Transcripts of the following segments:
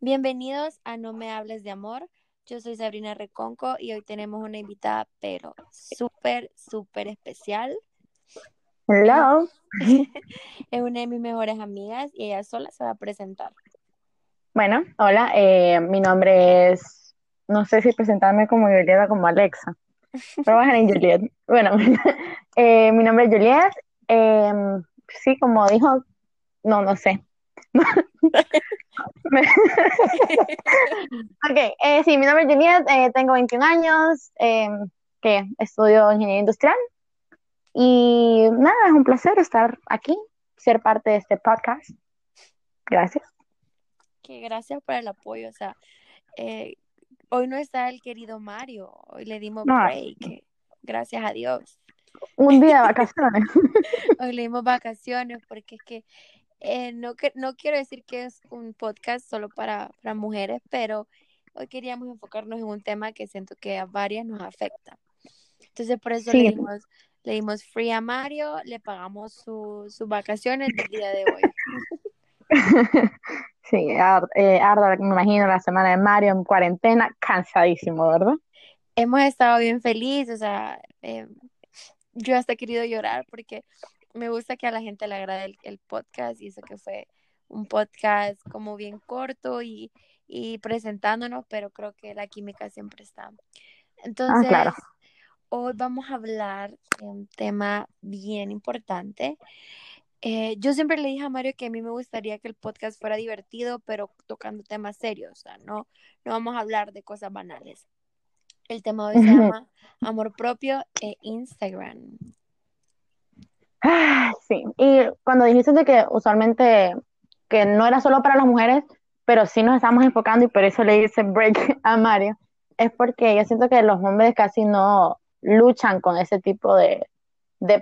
Bienvenidos a No Me Hables de Amor. Yo soy Sabrina Reconco y hoy tenemos una invitada, pero súper, súper especial. Hello. Es una de mis mejores amigas y ella sola se va a presentar. Bueno, hola, eh, mi nombre es, no sé si presentarme como Julieta o como Alexa, a en Juliet. Bueno, eh, mi nombre es Juliet. Eh, sí, como dijo, no, no sé. ok, eh, sí, mi nombre es Juliet, eh, tengo 21 años, que estudio ingeniería industrial. Y nada, es un placer estar aquí, ser parte de este podcast. Gracias. Que gracias por el apoyo. O sea, eh, hoy no está el querido Mario, hoy le dimos break. Gracias a Dios. Un día de vacaciones. hoy le dimos vacaciones porque es que eh, no, no quiero decir que es un podcast solo para, para mujeres, pero hoy queríamos enfocarnos en un tema que siento que a varias nos afecta. Entonces, por eso le dimos le dimos free a Mario, le pagamos sus vacaciones del día de hoy. Sí, eh, Arda, me imagino la semana de Mario en cuarentena, cansadísimo, ¿verdad? Hemos estado bien felices, o sea, eh, yo hasta he querido llorar porque me gusta que a la gente le agrade el, podcast y eso que fue un podcast como bien corto y, y presentándonos, pero creo que la química siempre está. Ah, Entonces, claro. Hoy vamos a hablar de un tema bien importante. Eh, yo siempre le dije a Mario que a mí me gustaría que el podcast fuera divertido, pero tocando temas serios, o sea, no, no vamos a hablar de cosas banales. El tema hoy se llama Amor propio e Instagram. Ah, sí, y cuando dijiste de que usualmente que no era solo para las mujeres, pero sí nos estamos enfocando y por eso le hice break a Mario, es porque yo siento que los hombres casi no, luchan con ese tipo de,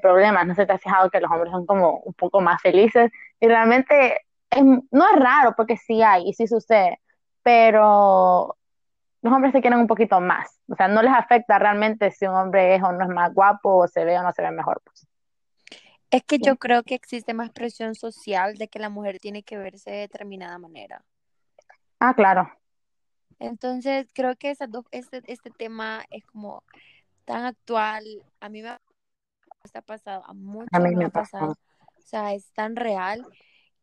problemas. No sé, te has fijado que los hombres son como un poco más felices y realmente no es raro porque sí hay y sí sucede, pero los hombres se quieren un poquito más. O sea, no les afecta realmente si un hombre es o no es más guapo o se ve o no se ve mejor. Pues. Es que yo creo que existe más presión social de que la mujer tiene que verse de determinada manera. Ah, claro. Entonces, creo que esas dos, este, este tema es como tan actual, a mí me ha pasado, a muchos me ha pasado. O sea, es tan real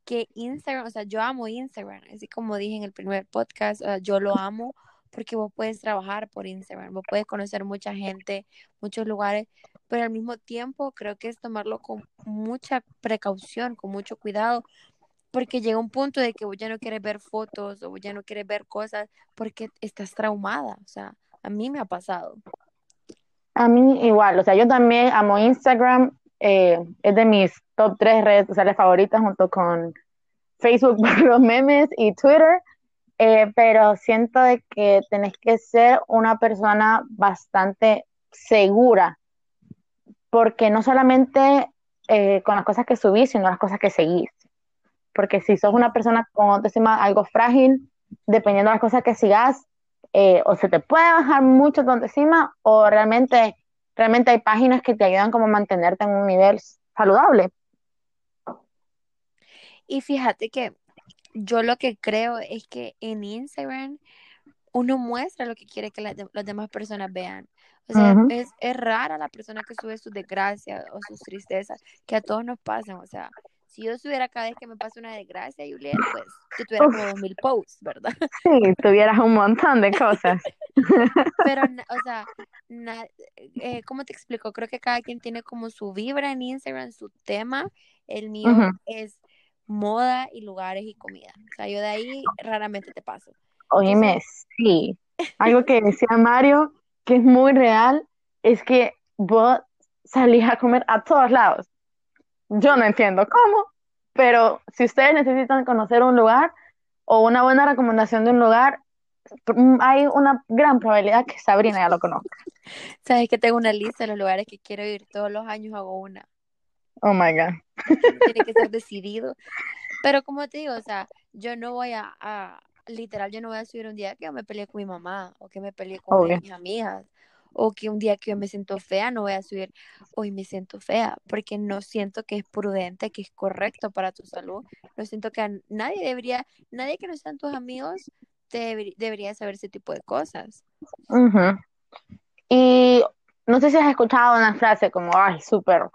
que Instagram, o sea, yo amo Instagram, así como dije en el primer podcast, yo lo amo porque vos puedes trabajar por Instagram, vos puedes conocer mucha gente, muchos lugares, pero al mismo tiempo creo que es tomarlo con mucha precaución, con mucho cuidado, porque llega un punto de que vos ya no quieres ver fotos o ya no quieres ver cosas porque estás traumada, o sea, a mí me ha pasado. A mí igual, o sea, yo también amo Instagram, eh, es de mis top tres redes sociales favoritas junto con Facebook por los memes y Twitter, eh, pero siento de que tenés que ser una persona bastante segura, porque no solamente eh, con las cosas que subís, sino las cosas que seguís. Porque si sos una persona con autoestima algo frágil, dependiendo de las cosas que sigas, eh, o se te puede bajar mucho tu encima o realmente, realmente hay páginas que te ayudan como a mantenerte en un nivel saludable. Y fíjate que yo lo que creo es que en Instagram uno muestra lo que quiere que las demás personas vean. O sea, es, es, rara la persona que sube sus desgracias o sus tristezas, que a todos nos pasan. O sea, si yo subiera cada vez que me pasa una desgracia, Juliet, pues yo tuviera como dos mil posts, ¿verdad? Sí, tuvieras un montón de cosas. Pero, o sea, eh, ¿cómo te explico? Creo que cada quien tiene como su vibra en Instagram, su tema. El mío es moda y lugares y comida. O sea, yo de ahí raramente te paso. Oíme, sí. Algo que decía Mario, que es muy real, es que vos salís a comer a todos lados yo no entiendo cómo, pero si ustedes necesitan conocer un lugar o una buena recomendación de un lugar, mm, hay una gran probabilidad que Sabrina ya lo conozca. Sabes que tengo una lista de los lugares que quiero ir, todos los años hago una. Oh my God. Tiene que ser decidido. Pero como te digo, o sea, yo no voy a, literal, yo no voy a subir un día que yo me peleé con mi mamá o que me peleé con mis amigas o que un día que yo me siento fea no voy a subir hoy me siento fea, porque no siento que es prudente, que es correcto para tu salud. No siento que nadie debería, nadie que no sean tus amigos debería saber ese tipo de cosas. Y no sé si has escuchado una frase como, ay, súper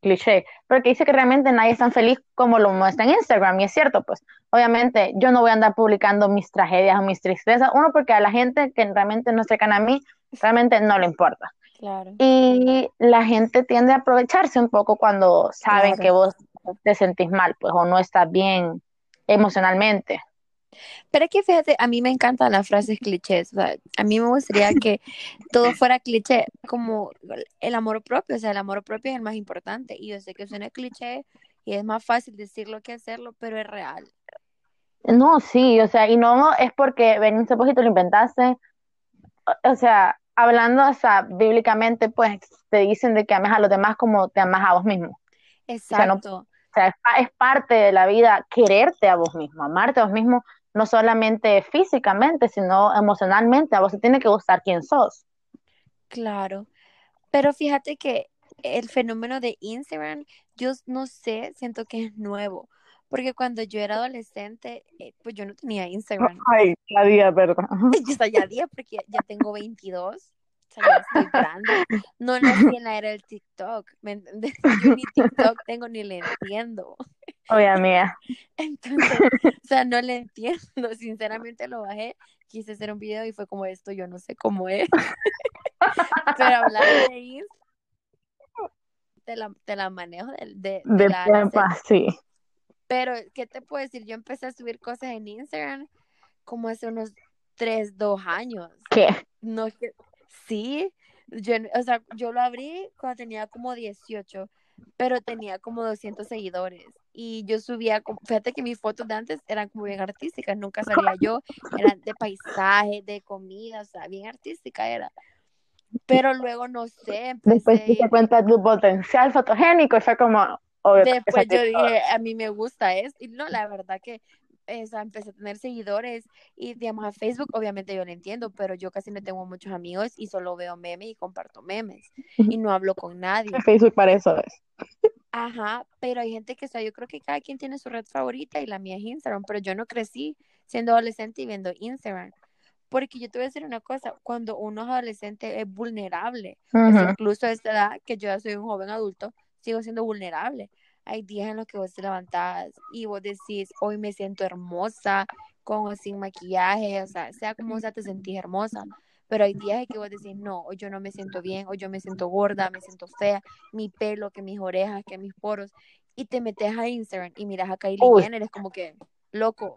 cliché, pero que dice que realmente nadie es tan feliz como lo muestra en Instagram, y es cierto, pues, obviamente yo no voy a andar publicando mis tragedias o mis tristezas, uno porque a la gente que realmente no se a mí, realmente no le importa. Claro. Y la gente tiende a aprovecharse un poco cuando saben que vos te sentís mal, pues, o no estás bien emocionalmente. Pero es que fíjate, a mí me encantan las frases clichés. O sea, a mí me gustaría que todo fuera cliché, como el amor propio. O sea, el amor propio es el más importante. Y yo sé que suena cliché y es más fácil decirlo que hacerlo, pero es real. No, sí, o sea, y no es porque veniste poquito lo inventaste. O sea, hablando, o sea, bíblicamente, pues te dicen de que ames a los demás como te amas a vos mismo. Exacto. O sea, es, parte de la vida quererte a vos mismo, amarte a vos mismo, no solamente físicamente, sino emocionalmente. A vos te tiene que gustar quién sos. Claro. Pero fíjate que el fenómeno de Instagram, yo no sé, siento que es nuevo. Porque cuando yo era adolescente, eh, pues yo no tenía Instagram. Ay, ya día, ¿verdad? Yo ya día porque ya tengo 22 estoy grande. No nací en la era del TikTok, ¿me entiendes? Yo ni TikTok tengo ni le entiendo. Oye, mía. Entonces, o sea, no le entiendo. Sinceramente lo bajé, quise hacer un video y fue como esto, yo no sé cómo es. Pero hablando de Instagram, te la, te la manejo de, de, de, sí. Pero, ¿qué te puedo decir? Yo empecé a subir cosas en Instagram como hace unos 3, 2 años. ¿Qué? No, que, Sí, yo, o sea, yo lo abrí cuando tenía como 18, pero tenía como 200 seguidores. Y yo subía, fíjate que mis fotos de antes eran como bien artísticas, nunca salía yo, eran de paisaje, de comida, o sea, bien artística era. Pero luego, no sé, Después te cuenta tu potencial fotogénico y fue como... Después yo dije, a mí me gusta esto. Y no, la verdad que empecé a tener seguidores y digamos a Facebook obviamente yo lo entiendo, pero yo casi no tengo muchos amigos y solo veo memes y comparto memes y no hablo con nadie. Facebook para eso es. Ajá, pero hay gente que, o sea, yo creo que cada quien tiene su red favorita y la mía es Instagram, pero yo no crecí siendo adolescente y viendo Instagram. Porque yo te voy a decir una cosa, cuando uno es adolescente es vulnerable, incluso a esta edad, que yo ya soy un joven adulto, sigo siendo vulnerable hay días en los que vos te levantás y vos decís, hoy me siento hermosa, con o sin maquillaje, o sea, sea como sea, te sentís hermosa. Pero hay días en que vos decís, no, hoy yo no me siento bien, hoy yo me siento gorda, me siento fea, mi pelo, que mis orejas, que mis poros. Y te metes a Instagram y miras a Kylie Jenner, es como que, loco.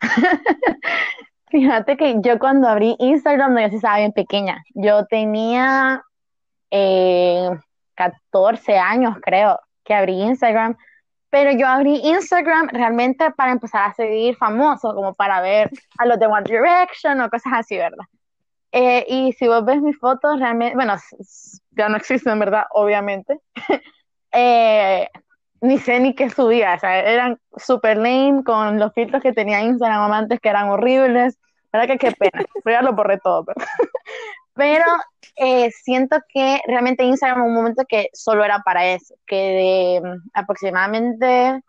Fíjate que yo cuando abrí Instagram, no, yo sí estaba bien pequeña. Yo tenía eh, 14 años, creo que abrí Instagram, pero yo abrí Instagram realmente para empezar a seguir famosos, como para ver a los de One Direction o cosas así, ¿verdad? Eh, y si vos ves mis fotos, realmente, bueno, ya no existen, ¿verdad? Obviamente. eh, ni sé ni qué subía, o sea, eran super lame con los filtros que tenía Instagram antes que eran horribles. ¿Verdad que qué pena? Pero ya lo borré todo. Pero, pero eh, siento que realmente Instagram un momento que solo era para eso, que de mm, aproximadamente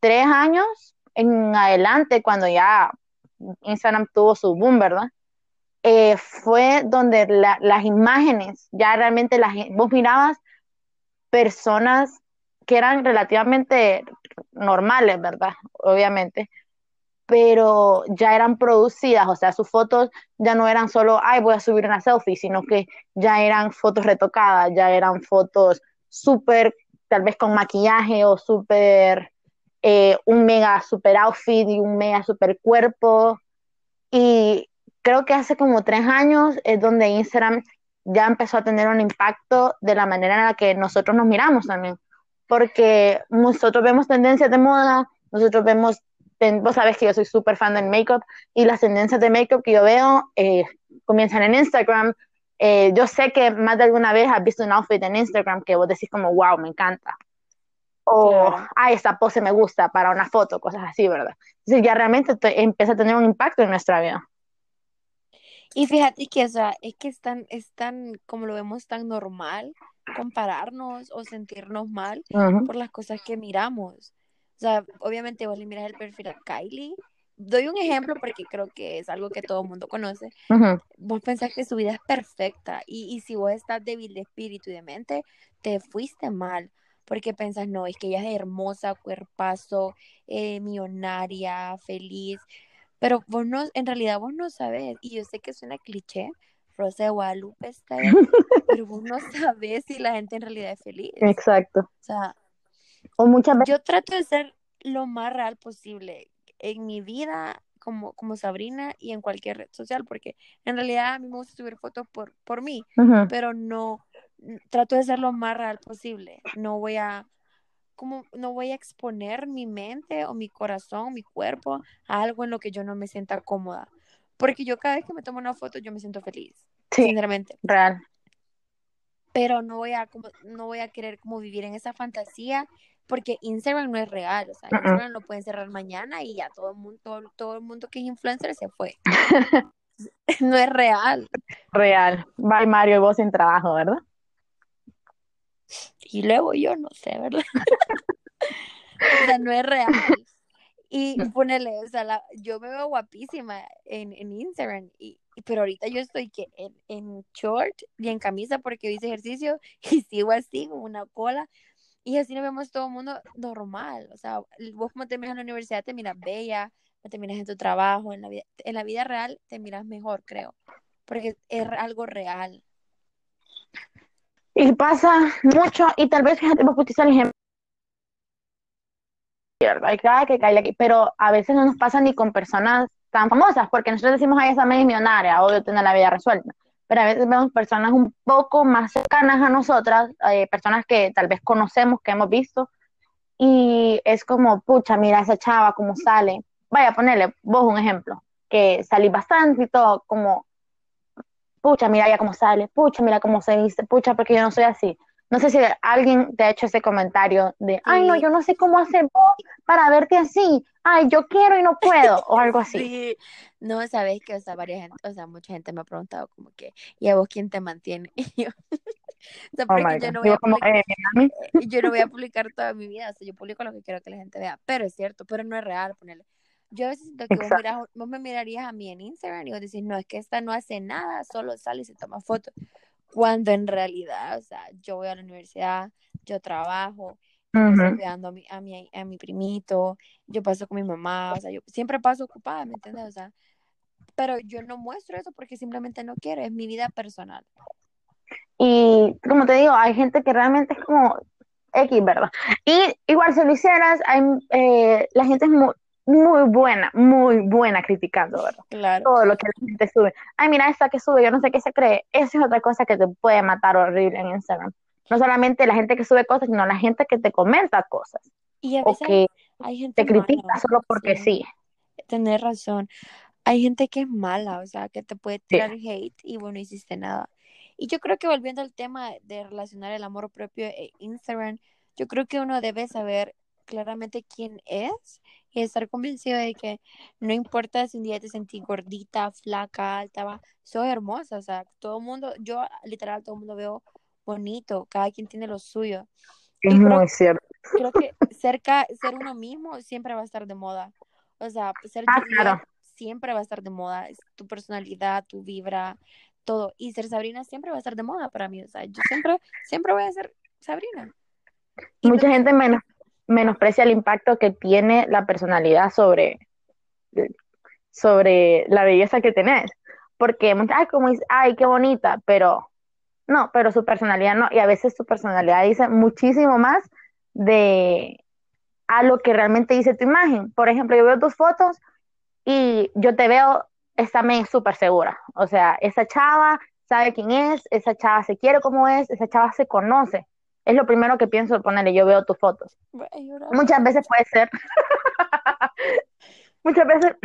tres años en adelante, cuando ya Instagram tuvo su boom, ¿verdad? Eh, fue donde las imágenes, ya realmente las, vos mirabas personas que eran relativamente normales, ¿verdad? Obviamente, pero ya eran producidas, o sea, sus fotos ya no eran solo, ay, voy a subir una selfie, sino que ya eran fotos retocadas, ya eran fotos súper, tal vez con maquillaje o súper, eh, un mega super outfit y un mega super cuerpo. Y creo que hace como tres años es donde Instagram ya empezó a tener un impacto de la manera en la que nosotros nos miramos también, porque nosotros vemos tendencias de moda, nosotros vemos vos sabes que yo soy súper fan del make-up y las tendencias de make-up que yo veo eh, comienzan en Instagram. Eh, yo sé que más de alguna vez has visto un outfit en Instagram que vos decís como, wow, me encanta. O, ay, esta pose me gusta para una foto, cosas así, ¿verdad? Entonces ya realmente empieza a tener un impacto en nuestra vida. Y fíjate que, o sea, es que es tan, es tan, como lo vemos, tan normal compararnos o sentirnos mal por las cosas que miramos. O sea, obviamente vos le miras el perfil a Kylie. Doy un ejemplo porque creo que es algo que todo el mundo conoce. Vos pensás que su vida es perfecta y, y si vos estás débil de espíritu y de mente, te fuiste mal porque pensás, no, es que ella es hermosa, cuerpazo, eh, millonaria, feliz, pero vos no, en realidad vos no sabes, y yo sé que suena cliché, Rosa de Guadalupe está ahí, pero vos no sabes si la gente en realidad es feliz. Exacto. O sea, o muchas veces... yo trato de ser lo más real posible en mi vida como, como Sabrina y en cualquier red social, porque en realidad a mí me gusta subir fotos por, por mí, pero no, trato de ser lo más real posible. No voy a, como, no voy a exponer mi mente o mi corazón, mi cuerpo a algo en lo que yo no me sienta cómoda. Porque yo cada vez que me tomo una foto yo me siento feliz, sinceramente. Real. Pero no voy a como, no voy a querer como vivir en esa fantasía porque Instagram no es real, o sea, Instagram lo pueden cerrar mañana y ya todo el mundo, todo, todo el mundo que es influencer se fue. no es real. Real. Bye Mario y vos sin trabajo, ¿verdad? Y luego yo no sé, ¿verdad? o sea, no es real. Y ponele, o sea, yo me veo guapísima en, en Instagram, y, pero ahorita yo estoy que en, en short y en camisa porque hice ejercicio y sigo así, con una cola. Y así nos vemos todo el mundo normal. O sea, vos como te miras en la universidad te miras bella, te miras en tu trabajo, en la vida, en la vida real te miras mejor, creo. Porque es algo real. Y pasa mucho, y tal vez, fíjate, vos pusiste el ejemplo. Hay que cae aquí, pero a veces no nos pasa ni con personas tan famosas, porque nosotros decimos, ay, esa media millonaria, o de tener la vida resuelta. Pero a veces vemos personas un poco más cercanas a nosotras, eh, personas que tal vez conocemos, que hemos visto, y es como, pucha, mira esa chava, cómo sale. Vaya, ponerle vos un ejemplo, que salís bastante y todo, como pucha, mira ya cómo sale, pucha, mira cómo se dice, pucha, porque yo no soy así. No sé si alguien te ha hecho ese comentario de, ay, no, yo no sé cómo hacer vos para verte así, ay, yo quiero y no puedo, o algo así. Sí, no, sabes que, o sea, varias gente, o sea, mucha gente me ha preguntado como que, ¿y a vos quién te mantiene? Y yo, o sea, oh yo no, voy a publicar, eh, eh, yo no voy a publicar toda mi vida, o sea, yo publico lo que quiero que la gente vea, pero es cierto, pero no es real, ponerle yo a veces siento que vos, me mirarías a mí en Instagram y vos decís, no, es que esta no hace nada, solo sale y se toma fotos. Cuando en realidad, o sea, yo voy a la universidad, yo trabajo, estoy cuidando a mi, a, mi, a mi primito, yo paso con mi mamá, o sea, yo siempre paso ocupada, ¿me entiendes? O sea, pero yo no muestro eso porque simplemente no quiero, es mi vida personal. Y como te digo, hay gente que realmente es como X, ¿verdad? Y igual si lo hicieras, hay, eh, la gente es muy, muy buena, muy buena criticando, ¿verdad? Claro. Todo lo que la gente sube. Ay, mira esta que sube, yo no sé qué se cree. Esa es otra cosa que te puede matar horrible en Instagram. No solamente la gente que sube cosas, sino la gente que te comenta cosas. Y a veces o que hay gente te critica solo porque sí. Tener razón. Hay gente que es mala, o sea, que te puede tirar hate y bueno, hiciste nada. Y yo creo que volviendo al tema de relacionar el amor propio e Instagram, yo creo que uno debe saber claramente quién es y estar convencido de que no importa si un día te sentí gordita, flaca, alta, va, soy hermosa, o sea, todo el mundo, yo literal todo el mundo veo bonito, cada quien tiene lo suyo. Es muy cierto. Creo que cerca, ser uno mismo siempre va a estar de moda. O sea, ser ah, siempre va a estar de moda. Tu personalidad, tu vibra, todo. Y ser Sabrina siempre va a estar de moda para mí. O sea, yo siempre, siempre voy a ser Sabrina. Mucha gente menos menosprecia el impacto que tiene la personalidad sobre, sobre la belleza que tenés. Porque, ay, como ay, qué bonita, pero no, pero su personalidad no. Y a veces su personalidad dice muchísimo más de a lo que realmente dice tu imagen. Por ejemplo, yo veo tus fotos y yo te veo, esta me súper segura. O sea, esa chava sabe quién es, esa chava se quiere como es, esa chava se conoce. Es lo primero que pienso ponerle, yo veo tus fotos. Muchas veces puede ser, muchas veces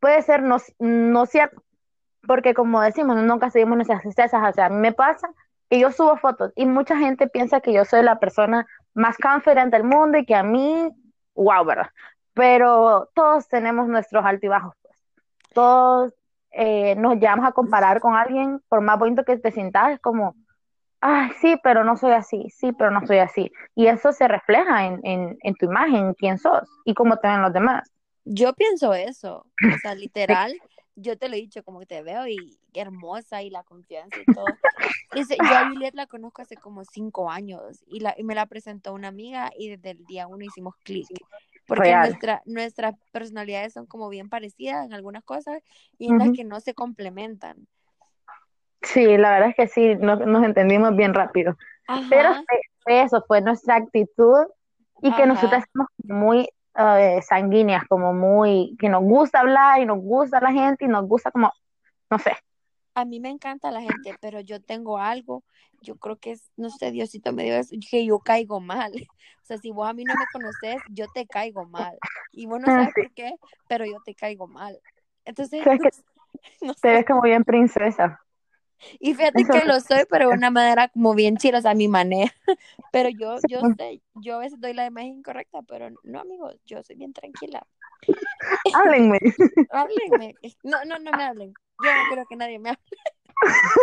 puede ser no, no cierto, porque como decimos, nunca seguimos nuestras tristezas, o sea, a mí me pasa que yo subo fotos y mucha gente piensa que yo soy la persona más confident del mundo y que a mí, wow, ¿verdad? Pero todos tenemos nuestros altibajos, pues. Todos eh, nos llevamos a comparar con alguien, por más bonito que te sientas, es como, ay, sí, pero no soy así, sí, pero no soy así. Y eso se refleja en, en, en tu imagen, quién sos y cómo te ven los demás. Yo pienso eso, o sea, literal, yo te lo he dicho, como que te veo y hermosa y la confianza y todo. yo a Juliet la conozco hace como cinco años y, la, y me la presentó una amiga y desde el día uno hicimos clic. Porque nuestra, nuestras personalidades son como bien parecidas en algunas cosas y en las que no se complementan. Sí, la verdad es que sí, nos, nos entendimos bien rápido. Pero eso fue nuestra actitud y que nosotras somos muy uh, sanguíneas, como muy, que nos gusta hablar y nos gusta la gente y nos gusta como, no sé. A mí me encanta la gente, pero yo tengo algo, yo creo que es, no sé, Diosito me dio eso, que yo caigo mal. O sea, si vos a mí no me conoces, yo te caigo mal. Y vos no ah, sabes por qué, pero yo te caigo mal. Entonces, no, te ves como bien princesa. Y fíjate que lo soy, pero de una manera como bien chila, o sea, mi manera. Pero yo, yo sé, yo a veces doy la imagen incorrecta, pero no, amigos, yo soy bien tranquila. Háblenme. Háblenme. No, no, no me hablen. Yo no quiero que nadie me hable.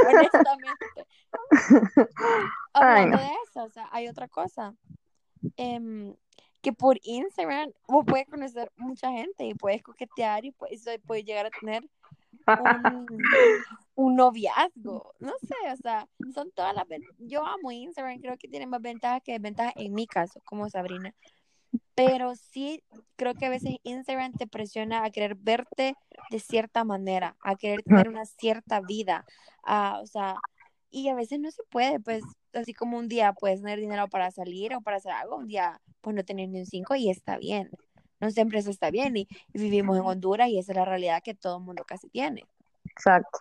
Honestamente. Hablando de eso, o sea, hay otra cosa. Em, que por Instagram vos puedes conocer mucha gente y puedes coquetear y puedes, puedes llegar a tener un, noviazgo, no sé, o sea, son todas las yo amo Instagram, creo que tiene más ventajas que desventajas en mi caso, como Sabrina, pero sí creo que a veces Instagram te presiona a querer verte de cierta manera, a querer tener una cierta vida, o sea, y a veces no se puede, pues, así como un día puedes tener dinero para salir o para hacer algo, un día pues no tener ni un cinco y está bien no siempre eso está bien y, vivimos en Honduras y esa es la realidad que todo el mundo casi tiene. Exacto.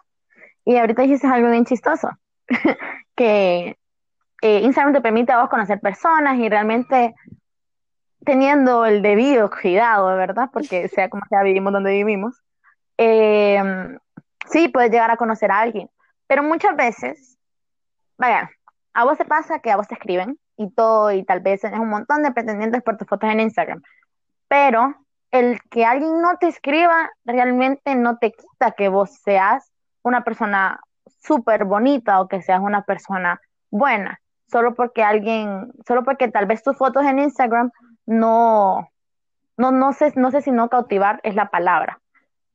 Y ahorita dijiste algo bien chistoso, que Instagram te permite a vos conocer personas y realmente teniendo el debido cuidado, ¿verdad? Porque sea como sea, vivimos donde vivimos. Em, sí, puedes llegar a conocer a alguien, pero muchas veces, vaya, a vos te pasa que a vos te escriben y todo, y tal vez es un montón de pretendientes por tus fotos en Instagram, pero el que alguien no te escriba realmente no te quita que vos seas una persona súper bonita o que seas una persona buena, solo porque alguien, solo porque tal vez tus fotos en Instagram no, no, no sé, no sé si no cautivar es la palabra,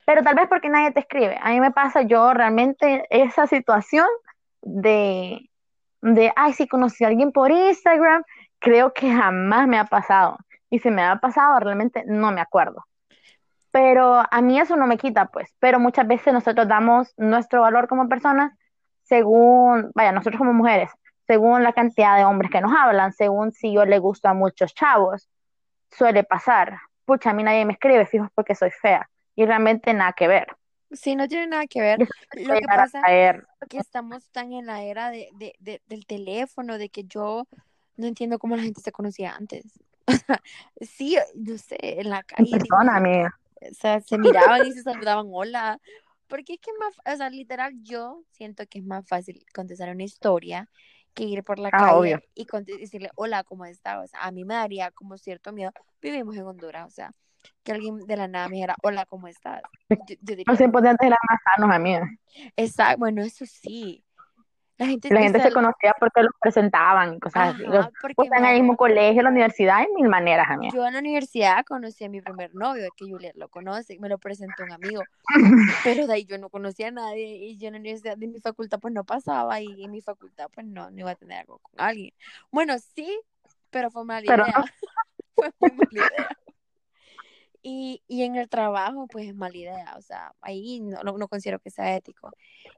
pero tal vez porque nadie te escribe. A mí me pasa yo realmente esa situación de, de, ay, si conocí a alguien por Instagram, creo que jamás me ha pasado y si me ha pasado, realmente no me acuerdo. Pero a mí eso no me quita, pues. Pero muchas veces nosotros damos nuestro valor como personas según, vaya, nosotros como mujeres, según la cantidad de hombres que nos hablan, según si yo le gusto a muchos chavos, suele pasar. Pucha, a mí nadie me escribe, fijo, porque soy fea. Y realmente nada que ver. Sí, no tiene nada que ver. Lo que pasa es que estamos tan en la era de, de, del teléfono, de que yo no entiendo cómo la gente se conocía antes. sí, no sé, en la calle. O sea, se miraban y se saludaban, hola. Porque es que más, o sea, literal, yo siento que es más fácil contestar una historia que ir por la ah, calle y decirle, hola, ¿cómo estás? O sea, a mí me daría como cierto miedo. Vivimos en Honduras, o sea, que alguien de la nada me dijera, hola, ¿cómo estás? Yo, yo diría, se podían tener más sanos, amiga. Exacto, bueno, eso sí. La gente, se conocía porque los presentaban y cosas así. Los, en el mismo colegio, la universidad, en mil maneras, amiga. Yo en la universidad conocí a mi primer novio, que Juliet lo conoce, me lo presentó un amigo. pero de ahí yo no conocía a nadie y yo en la universidad de mi facultad pues no pasaba y en mi facultad pues no, no iba a tener algo con alguien. Bueno, sí, pero fue mala idea. fue muy mala idea. Y, y en el trabajo, pues es mala idea, o sea, ahí no, no, considero que sea ético.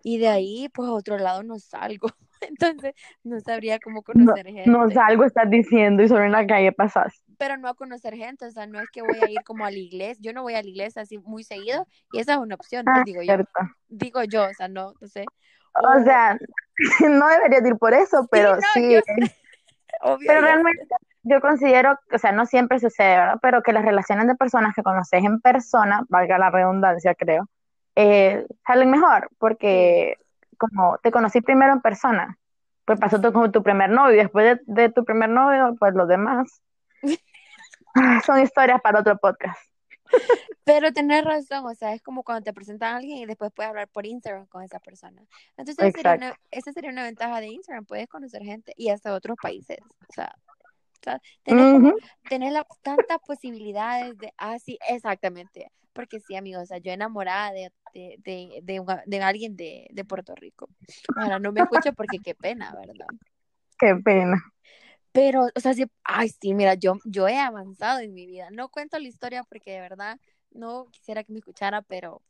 Y de ahí, pues a otro lado no salgo, entonces no sabría cómo conocer gente. No salgo, estás diciendo, y solo en la calle pasas. Pero no a conocer gente, o sea, no es que voy a ir como a la iglesia, yo no voy a la iglesia así muy seguido, y esa es una opción, ah, digo yo. Digo yo, o sea, no, no sé. O, sea, no debería ir por eso, pero sí. pero realmente yo considero, o sea, no siempre sucede, ¿verdad? Pero que las relaciones de personas que conoces en persona, valga la redundancia, creo, eh, salen mejor, porque como te conocí primero en persona, pues pasó tú como tu primer novio, y después de, tu primer novio, pues los demás. son historias para otro podcast. Pero tenés razón, o sea, es como cuando te presentan a alguien y después puedes hablar por Instagram con esa persona. Entonces, sería una, esa sería una ventaja de Instagram, puedes conocer gente y hasta otros países, o sea, tenés, tantas posibilidades de, ah, sí, exactamente, porque sí, amigos, o sea, yo enamorada de, de, de, de, de alguien de, de Puerto Rico. Ahora no me escucho porque qué pena, ¿verdad? Qué pena. Pero, o sea, sí, ay, sí, mira, yo, yo he avanzado en mi vida. No cuento la historia porque de verdad no quisiera que me escuchara, pero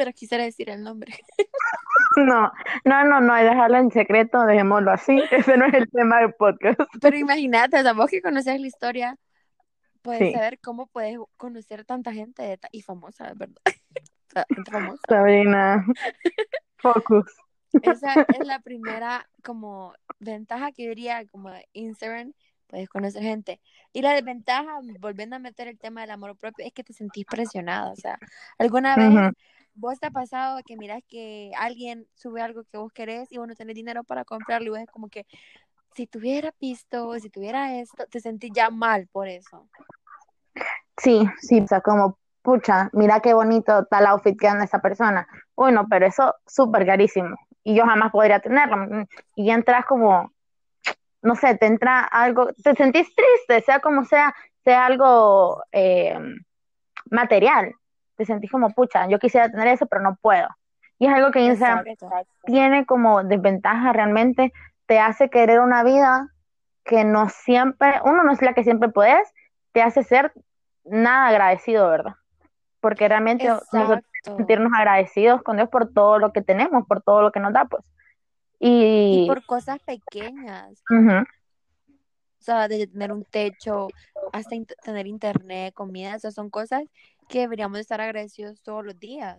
pero quisiera decir el nombre. No, no, no, no, dejarlo en secreto, dejémoslo así. Ese no es el tema del podcast. Pero imagínate, o vos que conoces la historia, puedes saber cómo puedes conocer tanta gente y famosa, ¿verdad? Famosa. Sabrina, focus. Esa es la primera como ventaja que diría como Instagram, puedes conocer gente. Y la desventaja, volviendo a meter el tema del amor propio, es que te sentís presionada. O sea, alguna vez vos te ha pasado que miras que alguien sube algo que vos querés y vos no tenés dinero para comprarlo y es como que si tuviera visto, si tuviera esto, te sentís ya mal por eso. Sí, sí, o sea, como, pucha, mira qué bonito tal outfit que anda esa persona. Bueno, pero eso súper carísimo y yo jamás podría tenerlo. Y ya entras como, no sé, te entra algo, te sentís triste, sea como sea, sea algo eh, material. Te sentís como, pucha, yo quisiera tener eso, pero no puedo. Y es algo que Instagram tiene como desventaja realmente, te hace querer una vida que no siempre, uno no es la que siempre puedes, te hace ser nada agradecido, ¿verdad? Porque realmente nosotros sentirnos agradecidos con Dios por todo lo que tenemos, por todo lo que nos da, pues. Y, por cosas pequeñas. O sea, de tener un techo, hasta tener internet, comida, esas son cosas que deberíamos estar agradecidos todos los días.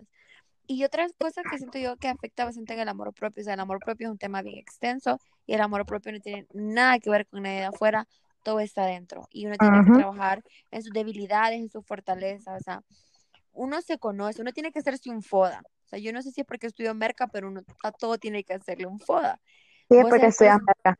Y otras cosas que siento yo que afecta bastante en el amor propio, o sea, el amor propio es un tema bien extenso y el amor propio no tiene nada que ver con nadie de afuera, todo está dentro y uno tiene que trabajar en sus debilidades, en sus fortalezas, o sea, uno se conoce, uno tiene que hacerse un foda. O sea, yo no sé si es porque estudio merca, pero uno a todo tiene que hacerle un foda. Sí, es porque estudias merca.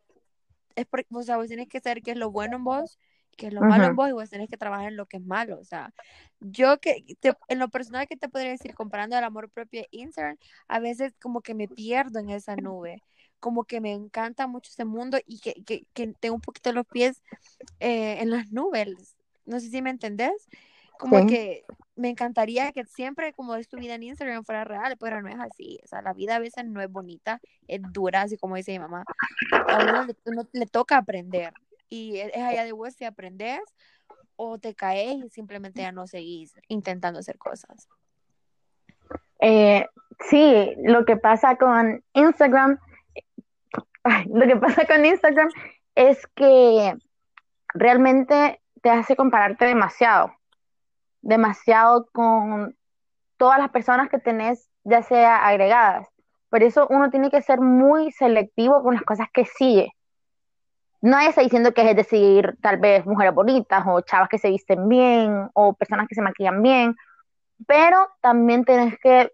Es porque, o sea, vos tienes que saber qué es lo bueno en vos, qué es lo malo en vos, y vos tenés que trabajar en lo que es malo. O sea, yo que, en lo personal que te podría decir, comparando el amor propio e Instagram, a veces como que me pierdo en esa nube como que me encanta mucho ese mundo y que, que, que tengo un poquito los pies eh, en las nubes. No sé si me entendés. Como que me encantaría que siempre como es tu vida en Instagram fuera real, pero no es así. O sea, la vida a veces no es bonita, es dura, así como dice mi mamá. A uno le, toca aprender. Y es allá de vos si aprendes o te caes y simplemente ya no seguís intentando hacer cosas. Eh, sí, lo que pasa con Instagram, lo que pasa con Instagram es que realmente te hace compararte demasiado demasiado con todas las personas que tenés, ya sea agregadas. Por eso uno tiene que ser muy selectivo con las cosas que sigue. No está diciendo que es de seguir tal vez mujeres bonitas o chavas que se visten bien o personas que se maquillan bien, pero también tienes que,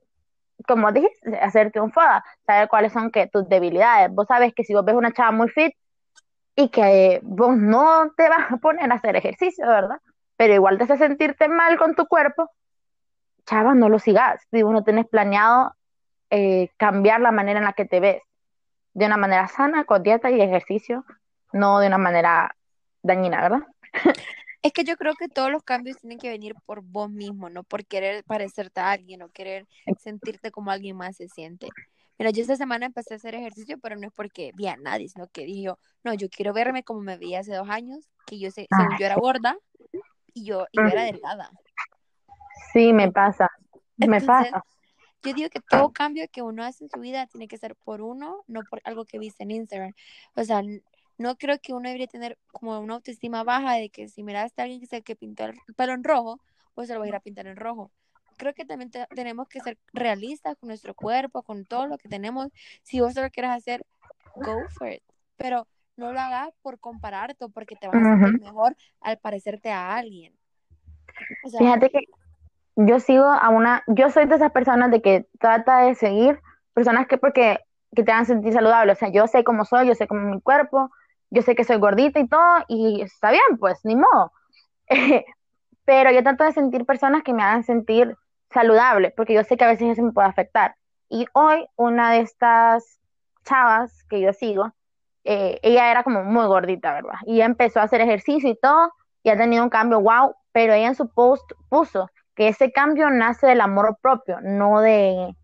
como dijiste, hacerte un foda, saber cuáles son que tus debilidades. Vos sabes que si vos ves una chava muy fit y que vos no te vas a poner a hacer ejercicio, ¿verdad? pero igual te hace sentirte mal con tu cuerpo, chava, no lo sigas. Si vos no tenés planeado eh, cambiar la manera en la que te ves, de una manera sana, con dieta y ejercicio, no de una manera dañina, ¿verdad? Es que yo creo que todos los cambios tienen que venir por vos mismo, no por querer parecerte a alguien o querer sentirte como alguien más se siente. Mira, yo esta semana empecé a hacer ejercicio, pero no es porque vi a nadie, sino que dije no, yo quiero verme como me vi hace dos años, que yo, sé, según yo era gorda, y yo, y era delgada. Sí, me pasa, me pasa. Yo digo que todo cambio que uno hace en su vida tiene que ser por uno, no por algo que viste en Instagram. O sea, no creo que uno debería tener como una autoestima baja de que si miraste a alguien que se que pintó el pelo en rojo, pues se lo va a ir a pintar en rojo. Creo que también tenemos que ser realistas con nuestro cuerpo, con todo lo que tenemos. Si vos lo quieres hacer, go for it. Pero no lo hagas por compararte o porque te vas a sentir mejor al parecerte a alguien. Fíjate que yo sigo a una, yo soy de esas personas de que trata de seguir personas que porque que te hagan sentir saludable, o sea, yo sé cómo soy, yo sé cómo es mi cuerpo, yo sé que soy gordita y todo, y está bien, pues, ni modo. pero yo trato de sentir personas que me hagan sentir saludable, porque yo sé que a veces eso me puede afectar. Y hoy una de estas chavas que yo sigo, eh, ella era como muy gordita, ¿verdad? Y empezó a hacer ejercicio y todo, y ha tenido un cambio, wow, pero ella en su post puso que ese cambio nace del amor propio, no de,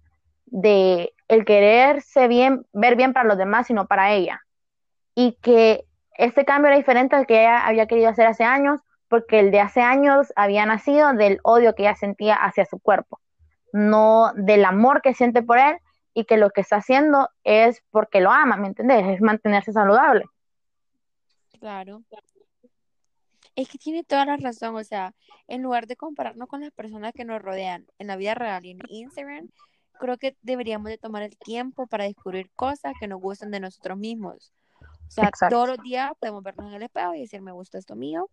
de el quererse bien, ver bien para los demás, sino para ella. Y que este cambio era diferente al que ella había querido hacer hace años, porque el de hace años había nacido del odio que ella sentía hacia su cuerpo, no del amor que siente por él y que lo que está haciendo es porque lo ama, ¿me entiendes? Es mantenerse saludable. Claro. Es que tiene toda la razón, o sea, en lugar de compararnos con las personas que nos rodean en la vida real y en Instagram, creo que deberíamos de tomar el tiempo para descubrir cosas que nos gustan de nosotros mismos. O sea, todos los días podemos vernos en el espejo y decir, me gusta esto mío,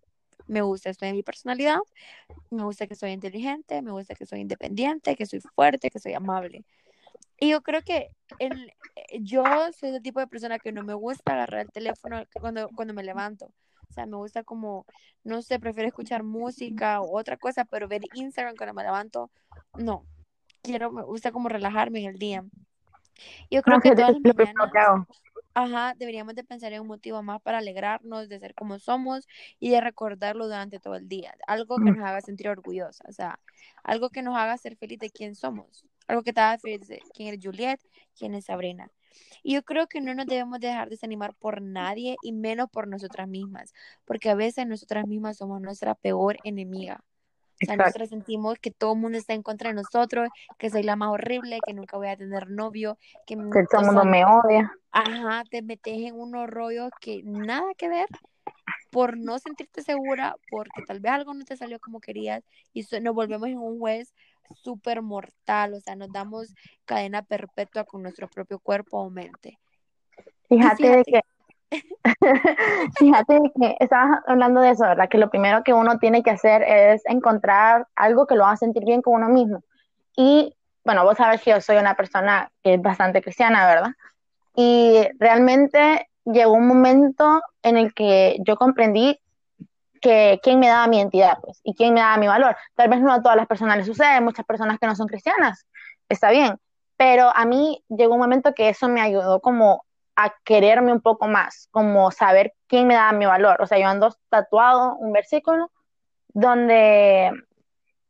me gusta esto de mi personalidad, me gusta que soy inteligente, me gusta que soy independiente, que soy fuerte, que soy amable. Y yo creo que el, yo soy el tipo de persona que no me gusta agarrar el teléfono cuando, cuando me levanto. O sea, me gusta como, no sé, prefiero escuchar música o otra cosa, pero ver Instagram cuando me levanto, no. Quiero, me gusta como relajarme en el día. Yo creo que todas las mañanas, ajá, deberíamos de pensar en un motivo más para alegrarnos de ser como somos y de recordarlo durante todo el día. Algo que mm. nos haga sentir orgullosa, o sea, algo que nos haga ser feliz de quién somos. Algo que te haga feliz de quién es Juliet, quién es Sabrina. Y yo creo que no nos debemos dejar desanimar por nadie y menos por nosotras mismas, porque a veces nosotras mismas somos nuestra peor enemiga. O sea, nosotros sentimos que todo el mundo está en contra de nosotros, que soy la más horrible, que nunca voy a tener novio, que, todo el mundo me odia. Ajá, te metes en unos rollos que nada que ver por no sentirte segura, porque tal vez algo no te salió como querías y nos volvemos en un juez súper mortal, o sea, nos damos cadena perpetua con nuestro propio cuerpo o mente. Fíjate, de que Fíjate que estabas hablando de eso, ¿verdad? Que lo primero que uno tiene que hacer es encontrar algo que lo haga sentir bien con uno mismo. Y bueno, vos sabes que yo soy una persona que es bastante cristiana, ¿verdad? Y realmente llegó un momento en el que yo comprendí que quién me daba mi identidad, pues, y quién me daba mi valor. Tal vez no a todas las personas les sucede, muchas personas que no son cristianas, está bien, pero a mí llegó un momento que eso me ayudó como a quererme un poco más, como saber quién me daba mi valor. O sea, yo ando tatuado un versículo donde,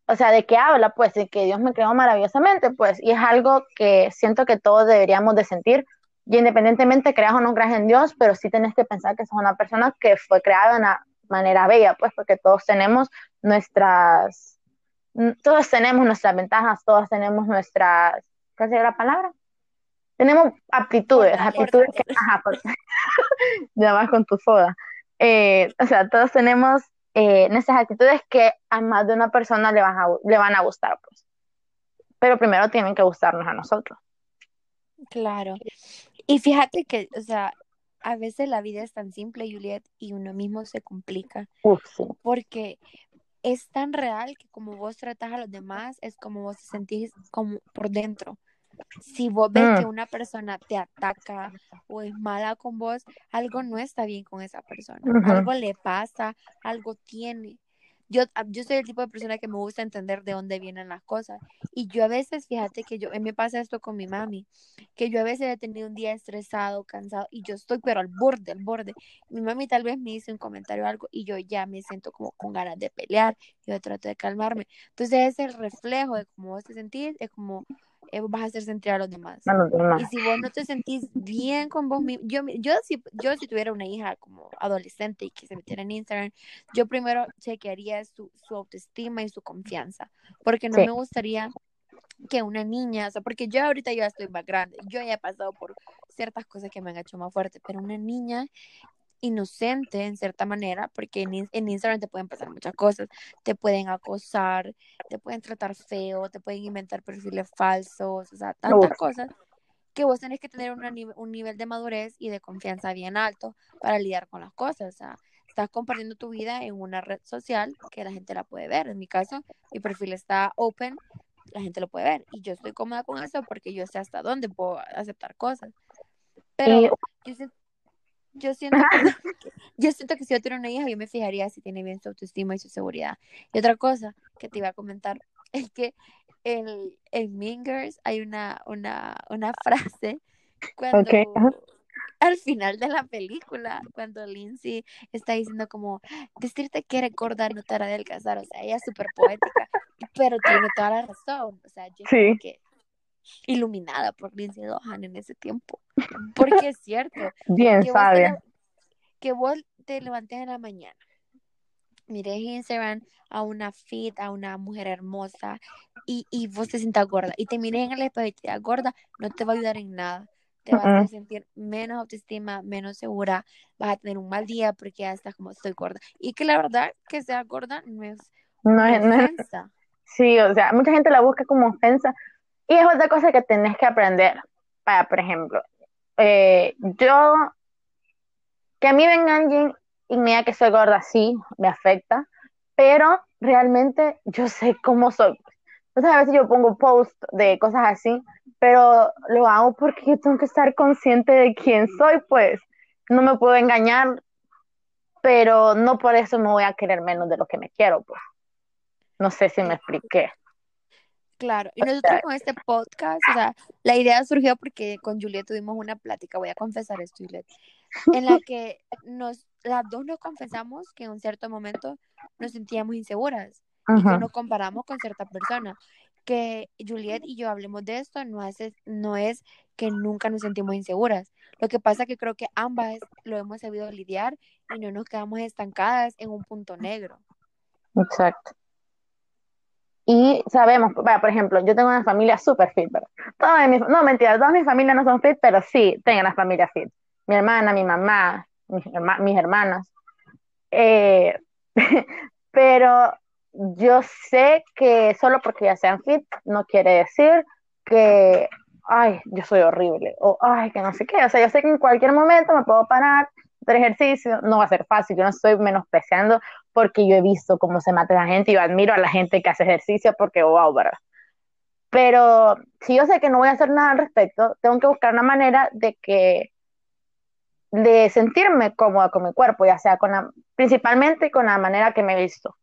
o sea, de qué habla, pues, de que Dios me creó maravillosamente, pues, y es algo que siento que todos deberíamos de sentir, y independientemente creas o no creas en Dios, pero sí tenés que pensar que sos una persona que fue creada de una manera bella, pues, porque todos tenemos nuestras, todos tenemos nuestras ventajas, todos tenemos nuestras, ¿cuál sería la palabra? Tenemos aptitudes, aptitudes que, ajá, ya vas con tu soda. Eh, o sea, todos tenemos eh, esas actitudes que a más de una persona le van a, le van a gustar, pues. Pero primero tienen que gustarnos a nosotros. Claro. Y fíjate que, o sea, a veces la vida es tan simple, Juliet, y uno mismo se complica. Porque es tan real que como vos tratas a los demás, es como vos te sentís como por dentro. Si vos ves que mm. una persona te ataca o es mala con vos, algo no está bien con esa persona. Algo le pasa, algo tiene. Yo, ah, yo soy el tipo de persona que me gusta entender de dónde vienen las cosas. Y yo a veces, fíjate que yo, me pasa esto con mi mami, que yo a veces he tenido un día estresado, cansado, y yo estoy pero al borde, al borde. Mi mami tal vez me dice un comentario o algo y yo ya me siento como con ganas de pelear, yo trato de calmarme. Entonces es el reflejo de cómo vos te sentís, es como eh, vas a hacer sentir a los demás. Y si vos no te sentís bien con vos mismo, yo, yo, si, yo si tuviera una hija como adolescente y que se metiera en Instagram, yo primero chequearía su, su autoestima y su confianza, porque no me gustaría que una niña, o sea, porque yo ahorita ya estoy más grande, yo ya he pasado por ciertas cosas que me han hecho más fuerte, pero una niña inocente en cierta manera, porque en, en, Instagram te pueden pasar muchas cosas, te pueden acosar, te pueden tratar feo, te pueden inventar perfiles falsos, o sea, tantas cosas que vos tenés que tener un nivel de madurez y de confianza bien alto para lidiar con las cosas, o sea, estás compartiendo tu vida en una red social que la gente la puede ver, en mi caso, mi perfil está open, la gente lo puede ver, y yo estoy cómoda con eso porque yo sé hasta dónde puedo aceptar cosas, pero yo siento yo siento que, yo siento que si yo tuviera una hija, yo me fijaría si tiene bien su autoestima y su seguridad. Y otra cosa que te iba a comentar es que en, en Mingers hay una, una, una frase cuando al final de la película, cuando Lindsay está diciendo como, decirte que eres gorda no te hará adelgazar, o sea, ella es súper poética, pero tiene toda la razón, o sea, yo creo que iluminada por Lindsay Lohan en ese tiempo, porque es cierto. Bien que sabia. que vos te levantes en la mañana, mires Instagram a una fit, a una mujer hermosa, y, y vos te sientas gorda, y te mires en el espejo y te das gorda, no te va a ayudar en nada te vas a sentir menos autoestima, menos segura, vas a tener un mal día porque ya estás como estoy gorda. Y que la verdad que sea gorda no es no es, ofensa. sí, o sea, mucha gente la busca como ofensa y es otra cosa que tenés que aprender. Para, por ejemplo, eh, yo, que a mí venga alguien y me diga que soy gorda, sí, me afecta, pero realmente yo sé cómo soy. Entonces a veces yo pongo post de cosas así pero lo hago porque yo tengo que estar consciente de quién soy, pues no me puedo engañar, pero no por eso me voy a querer menos de lo que me quiero, pues. No sé si me expliqué. Claro, y nosotros con este podcast, o sea, la idea surgió porque con Juliet tuvimos una plática, voy a confesar esto, Juliet, en la que nos, las dos nos confesamos que en un cierto momento nos sentíamos inseguras y que nos comparamos con cierta persona que Juliet y yo hablemos de esto no es, no es que nunca nos sentimos inseguras. Lo que pasa es que creo que ambas lo hemos sabido lidiar y no nos quedamos estancadas en un punto negro. Exacto. Y sabemos, por ejemplo, yo tengo una familia súper fit, ¿verdad? no, mentira, todas mis familias no son fit, pero sí tengo una familia fit. Mi hermana, mi mamá, mis, mis hermanas. Eh, pero yo sé que solo porque ya sean fit no quiere decir que, ay, yo soy horrible o, ay, que no sé qué. O sea, yo sé que en cualquier momento me puedo parar, hacer ejercicio, no va a ser fácil. Yo no estoy menospreciando porque yo he visto cómo se mata la gente y yo admiro a la gente que hace ejercicio porque, wow, ¿verdad? Pero si yo sé que no voy a hacer nada al respecto, tengo que buscar una manera de que de sentirme cómoda con mi cuerpo, ya sea con la, principalmente con la manera que me he visto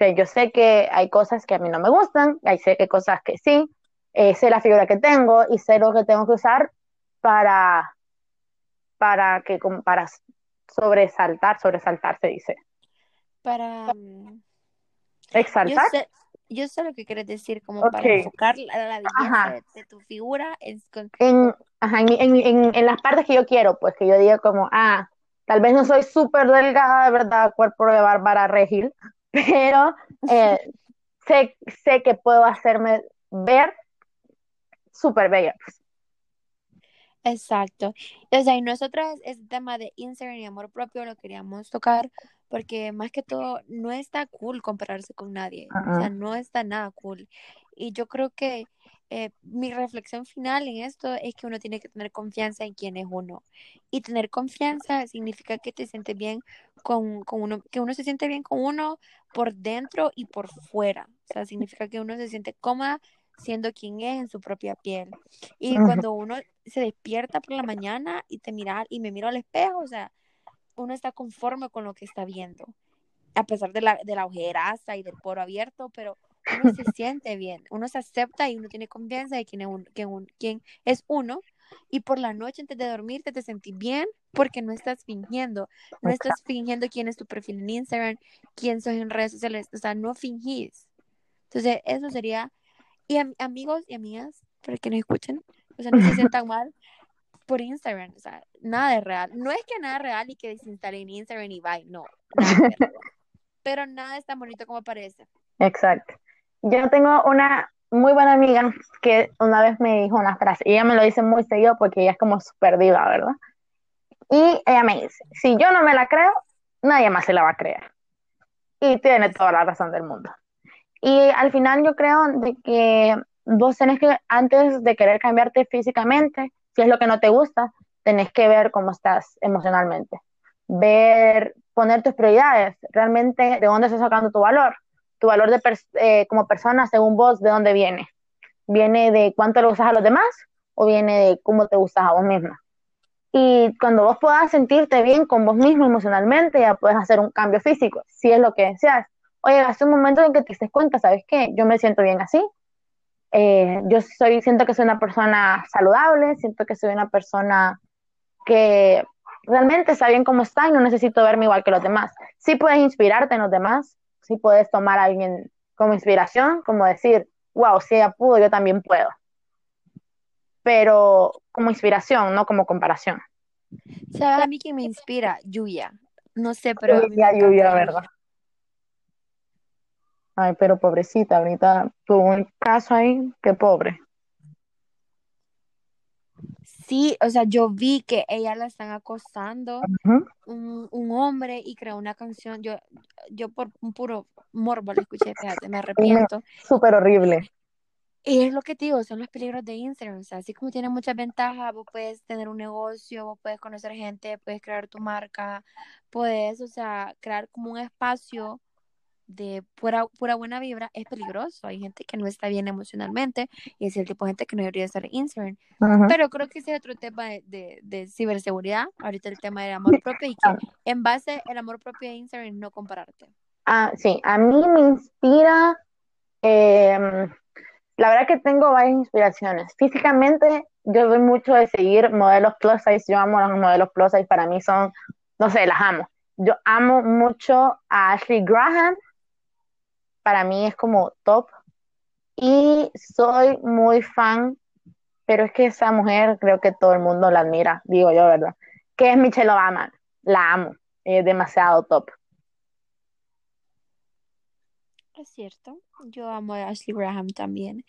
sea, yo sé que hay cosas que a mí no me gustan, hay sé que cosas que sí, eh, sé la figura que tengo y sé lo que tengo que usar para, para que para sobresaltar, sobresaltar se dice. Para mm, exaltar. Yo sé, lo que quieres decir, como para enfocar la, la belleza de, tu figura en, en, en, en, las partes que yo quiero, pues que yo diga como, ah, tal vez no soy súper delgada, de verdad, cuerpo de Bárbara Regil, pero eh, sé, sé que puedo hacerme ver súper bella. Exacto. O sea, y nosotras ese tema de Instagram y amor propio lo queríamos tocar porque más que todo no está cool compararse con nadie. O sea, no está nada cool. Y yo creo que eh, mi reflexión final en esto es que uno tiene que tener confianza en quién es uno. Y tener confianza significa que te sientes bien con, con, uno, que uno se siente bien con uno por dentro y por fuera. O sea, significa que uno se siente cómoda siendo quien es en su propia piel. Y cuando uno se despierta por la mañana y te mira y me miro al espejo, o sea, uno está conforme con lo que está viendo. A pesar de la, de la ojeraza y del poro abierto, pero uno se siente bien, uno se acepta y uno tiene confianza de quién es, un, quién, es uno. Y por la noche antes de dormirte te sentís bien porque no estás fingiendo, no estás fingiendo quién es tu perfil en Instagram, quién sos en redes sociales, o sea, no fingís. Entonces, eso sería, y amigos y amigas, para que nos escuchen, o sea, no se sientan mal por Instagram, o sea, nada de real. No es que nada real y que desinstalen Instagram y bye, no, Pero nada es tan bonito como parece. Exacto. Yo tengo una muy buena amiga que una vez me dijo una frase, y ella me lo dice muy seguido porque ella es como súper diva, ¿verdad? Y ella me dice, si yo no me la creo, nadie más se la va a creer. Y tiene toda la razón del mundo. Y al final yo creo de que vos tenés que, antes de querer cambiarte físicamente, si es lo que no te gusta, tenés que ver cómo estás emocionalmente. Ver, poner tus prioridades, realmente de dónde estás sacando tu valor tu valor de eh, como persona, según vos, ¿de dónde viene? ¿Viene de cuánto le usas a los demás o viene de cómo te usas a vos misma? Y cuando vos puedas sentirte bien con vos mismo emocionalmente, ya puedes hacer un cambio físico, si es lo que deseas. Oye, hace un momento en que te des cuenta, ¿sabes qué? Yo me siento bien así. Eh, yo soy, siento que soy una persona saludable, siento que soy una persona que realmente está bien como está y no necesito verme igual que los demás. Sí puedes inspirarte en los demás, sí puedes tomar a alguien como inspiración, como decir, wow, si ella pudo, yo también puedo pero como inspiración, no como comparación. ¿Sabes a mí que me inspira? Yuya. No sé, pero. Yuya, Yuya, ¿verdad? Ay, pero pobrecita, ahorita tuvo un caso ahí, qué pobre. Sí, o sea, yo vi que ella la están acosando, un, un, hombre, y creó una canción. Yo, yo por un puro morbo le escuché, fíjate, me arrepiento. Súper horrible. Y es lo que te digo, son los peligros de Instagram. O sea, así como tiene muchas ventajas, vos puedes tener un negocio, vos puedes conocer gente, puedes crear tu marca, puedes, o sea, crear como un espacio de pura, pura buena vibra. Es peligroso. Hay gente que no está bien emocionalmente y es el tipo de gente que no debería estar en Instagram. Pero creo que ese es otro tema de, de, ciberseguridad. Ahorita el tema del amor propio y que en base al amor propio de Instagram no compararte. Ah, sí, a mí me inspira. Eh, la verdad que tengo varias inspiraciones. Físicamente, yo doy mucho de seguir modelos plus size. Yo amo los modelos plus size. Para mí son, no sé, las amo. Yo amo mucho a Ashley Graham. Para mí es como top. Y soy muy fan, pero es que esa mujer creo que todo el mundo la admira, digo yo, ¿verdad? Que es Michelle Obama. La amo. Es demasiado top. Es cierto, yo amo a Ashley Graham también.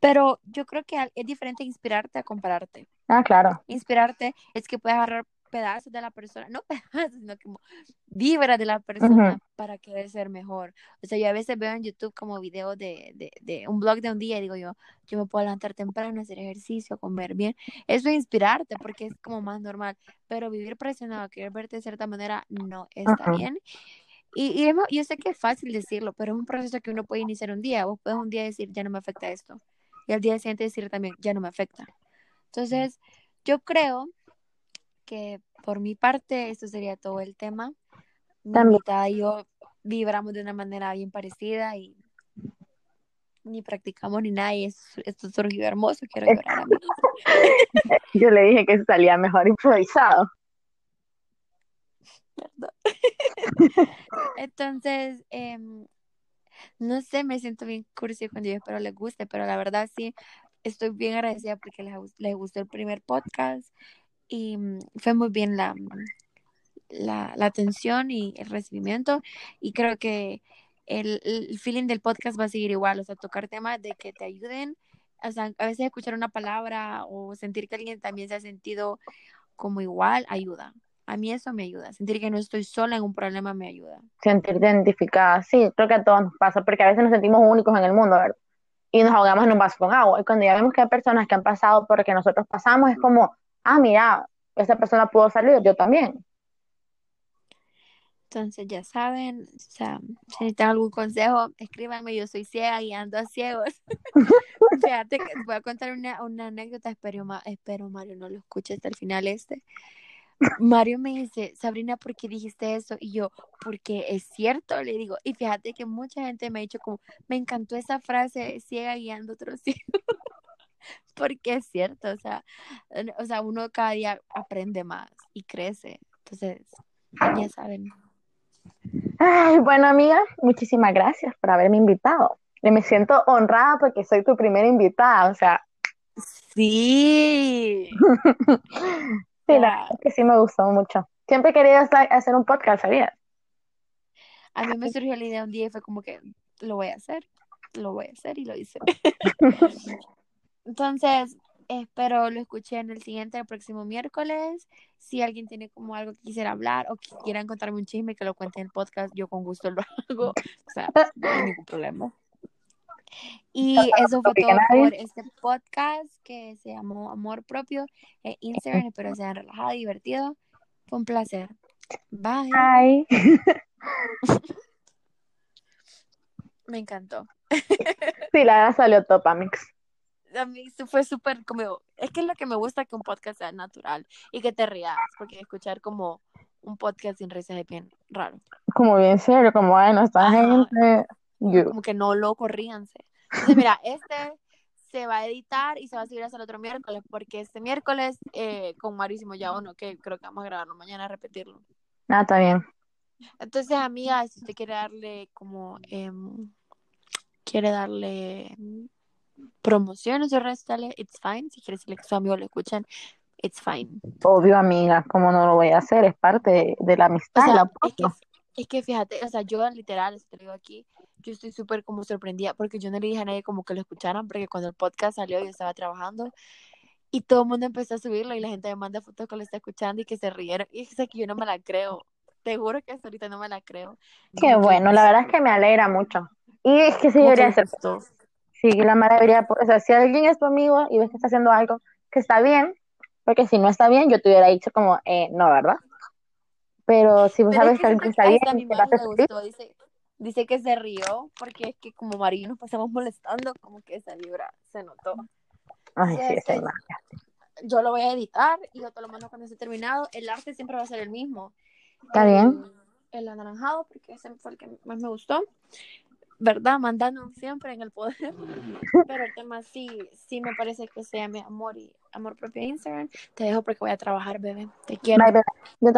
Pero yo creo que es diferente inspirarte a compararte. Ah, claro. Inspirarte es que puedes agarrar pedazos de la persona, no pedazos, sino como vibra de la persona para querer ser mejor. O sea, yo a veces veo en YouTube como videos de, de, de, un blog de un día y digo yo, yo me puedo levantar temprano, hacer ejercicio, comer bien. Eso es inspirarte porque es como más normal, pero vivir presionado, querer verte de cierta manera, no está bien. Y, y yo sé que es fácil decirlo, pero es un proceso que uno puede iniciar un día. Vos puedes un día decir, ya no me afecta esto. Y al día siguiente decir también, ya no me afecta. Entonces, yo creo que por mi parte, esto sería todo el tema. Mi invitada y yo vibramos de una manera bien parecida y ni practicamos ni nada y esto surgió hermoso, quiero llorar a mí. Yo le dije que salía mejor improvisado. Entonces, em, no sé, me siento bien cursi cuando yo espero les guste, pero la verdad sí, estoy bien agradecida porque les, les gustó el primer podcast y mm, fue muy bien la, la, atención y el recibimiento y creo que el, el, feeling del podcast va a seguir igual, o sea, tocar temas de que te ayuden, o sea, a veces escuchar una palabra o sentir que alguien también se ha sentido como igual, ayuda. A mí eso me ayuda. Sentir que no estoy sola en un problema me ayuda. Sentir identificada, sí, creo que a todos nos pasa, porque a veces nos sentimos únicos en el mundo, ¿verdad? Y nos ahogamos en un vaso con agua. Y cuando ya vemos que hay personas que han pasado por lo que nosotros pasamos, es como, ah, mira, esa persona pudo salir, yo también. Entonces, ya saben, o sea, si necesitan algún consejo, escríbanme, yo soy ciega y ando a ciegos. Fíjate que voy a contar una, una anécdota, espero, espero Mario no lo escuche hasta el final este. Mario me dice, Sabrina, ¿por qué dijiste eso? Y yo, porque es cierto, le digo. Y fíjate que mucha gente me ha dicho como, me encantó esa frase, ciega guiando otros ciegos. porque es cierto, o sea, o sea, uno cada día aprende más y crece. Entonces, ya saben. Ay, bueno, amiga, muchísimas gracias por haberme invitado. Me siento honrada porque soy tu primera invitada, o sea. Sí. Sí, la que sí me gustó mucho. Siempre quería hacer un podcast, ¿sabías? A mí me surgió la idea un día y fue como que lo voy a hacer, lo voy a hacer y lo hice. Entonces, espero lo escuché en el siguiente, el próximo miércoles. Si alguien tiene como algo que quisiera hablar o que quiera contarme un chisme, que lo cuente en el podcast, yo con gusto lo hago. O sea, no hay ningún problema. Y eso fue todo por este podcast que se llamó Amor Propio en Instagram. Espero sean relajado y divertido. Fue un placer. Bye. Bye. Me encantó. Sí, la salió top, Amix. A mí fue súper como, es que es lo que me gusta que un podcast sea natural y que te rías, porque escuchar como un podcast sin risas es bien raro. Como bien serio, como, bueno, esta gente... Como que no loco, ríanse. Entonces, mira, este se va a editar y se va a seguir hasta el otro miércoles, porque este miércoles eh, con Marísimo ya uno, que creo que vamos a grabarlo mañana a repetirlo. Ah, está bien. Entonces, amiga, si usted quiere darle como, eh, quiere darle promoción a su redes it's fine. Si quiere decirle que su amigo lo escuchan, it's fine. Obvio, amiga, como no lo voy a hacer? Es parte de, la amistad. es, que, es, que, fíjate, o sea, yo literal, te digo aquí, yo estoy súper como sorprendida porque yo no le dije a nadie como que lo escucharan, porque cuando el podcast salió yo estaba trabajando y todo el mundo empezó a subirlo y la gente me manda fotos que lo está escuchando y que se rieron. Y es que yo no me la creo. Te juro que hasta ahorita no me la creo. Qué bueno, la verdad es que me alegra mucho. Y es que sí debería ser. Sí, la maravilla, o sea, si alguien es tu amigo y ves que está haciendo algo que está bien, porque si no está bien, yo te hubiera dicho como, eh, no, ¿verdad? Pero si vos sabes que, alguien está bien, dice, dice que se rió, porque es que como María nos pasamos molestando, como que esa vibra se notó. Ay, sí, esa Yo lo voy a editar y yo te lo mando cuando esté terminado. El arte siempre va a ser el mismo. Está bien. El anaranjado, porque ese fue el que más me gustó. ¿Verdad? Mandando siempre en el poder. Pero el tema sí, sí me parece que sea mi amor y amor propio Instagram. Te dejo porque voy a trabajar, bebé. Te quiero. Yo también.